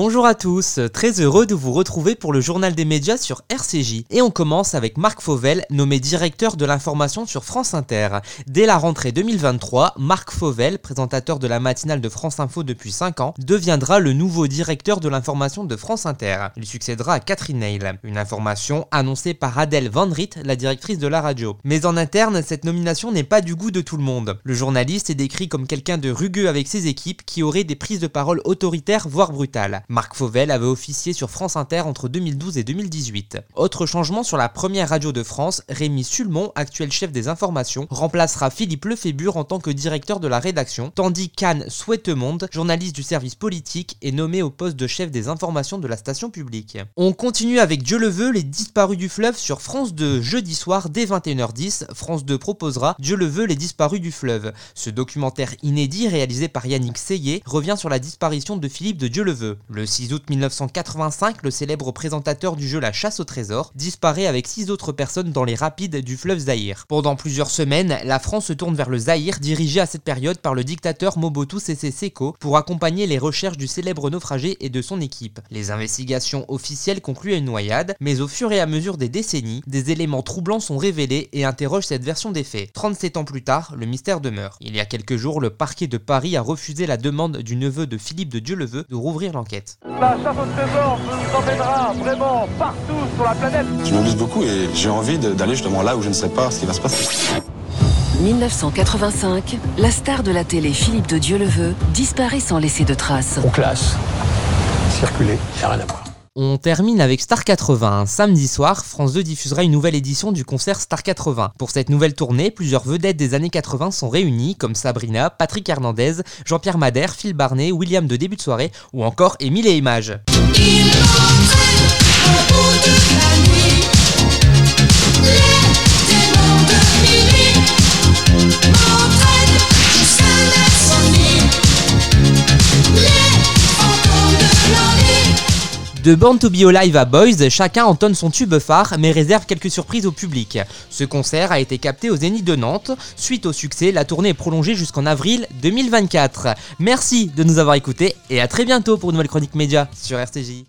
Bonjour à tous, très heureux de vous retrouver pour le journal des médias sur RCJ. Et on commence avec Marc Fauvel, nommé directeur de l'information sur France Inter. Dès la rentrée 2023, Marc Fauvel, présentateur de la matinale de France Info depuis 5 ans, deviendra le nouveau directeur de l'information de France Inter. Il succédera à Catherine Neil. Une information annoncée par Adèle Van Riet, la directrice de la radio. Mais en interne, cette nomination n'est pas du goût de tout le monde. Le journaliste est décrit comme quelqu'un de rugueux avec ses équipes qui aurait des prises de parole autoritaires voire brutales. Marc Fauvel avait officié sur France Inter entre 2012 et 2018. Autre changement sur la première radio de France, Rémi Sulmon, actuel chef des informations, remplacera Philippe Lefébure en tant que directeur de la rédaction, tandis qu'Anne Souhaitemonde, journaliste du service politique, est nommée au poste de chef des informations de la station publique. On continue avec Dieu le veut, les disparus du fleuve sur France 2 jeudi soir dès 21h10. France 2 proposera Dieu le veut, les disparus du fleuve. Ce documentaire inédit réalisé par Yannick Seyé revient sur la disparition de Philippe de Dieu le veut. 6 août 1985, le célèbre présentateur du jeu La chasse au trésor disparaît avec six autres personnes dans les rapides du fleuve Zaïre. Pendant plusieurs semaines, la France se tourne vers le Zaïre, dirigé à cette période par le dictateur Mobutu Sese Seko, pour accompagner les recherches du célèbre naufragé et de son équipe. Les investigations officielles concluent à une noyade, mais au fur et à mesure des décennies, des éléments troublants sont révélés et interrogent cette version des faits. 37 ans plus tard, le mystère demeure. Il y a quelques jours, le parquet de Paris a refusé la demande du neveu de Philippe de Dieuleveux de rouvrir l'enquête. La chasse au trésor nous emmènera vraiment partout sur la planète. Je m'amuse beaucoup et j'ai envie d'aller justement là où je ne sais pas ce qui va se passer. 1985, la star de la télé Philippe de Dieuleveux disparaît sans laisser de traces. En classe, circuler, rien à voir. On termine avec Star 80. Samedi soir, France 2 diffusera une nouvelle édition du concert Star 80. Pour cette nouvelle tournée, plusieurs vedettes des années 80 sont réunies, comme Sabrina, Patrick Hernandez, Jean-Pierre Madère, Phil Barnet, William de début de soirée ou encore Émile et Images. De Born to Be Alive à Boys, chacun entonne son tube phare mais réserve quelques surprises au public. Ce concert a été capté au Zénith de Nantes. Suite au succès, la tournée est prolongée jusqu'en avril 2024. Merci de nous avoir écoutés et à très bientôt pour une nouvelle chronique média sur RCJ.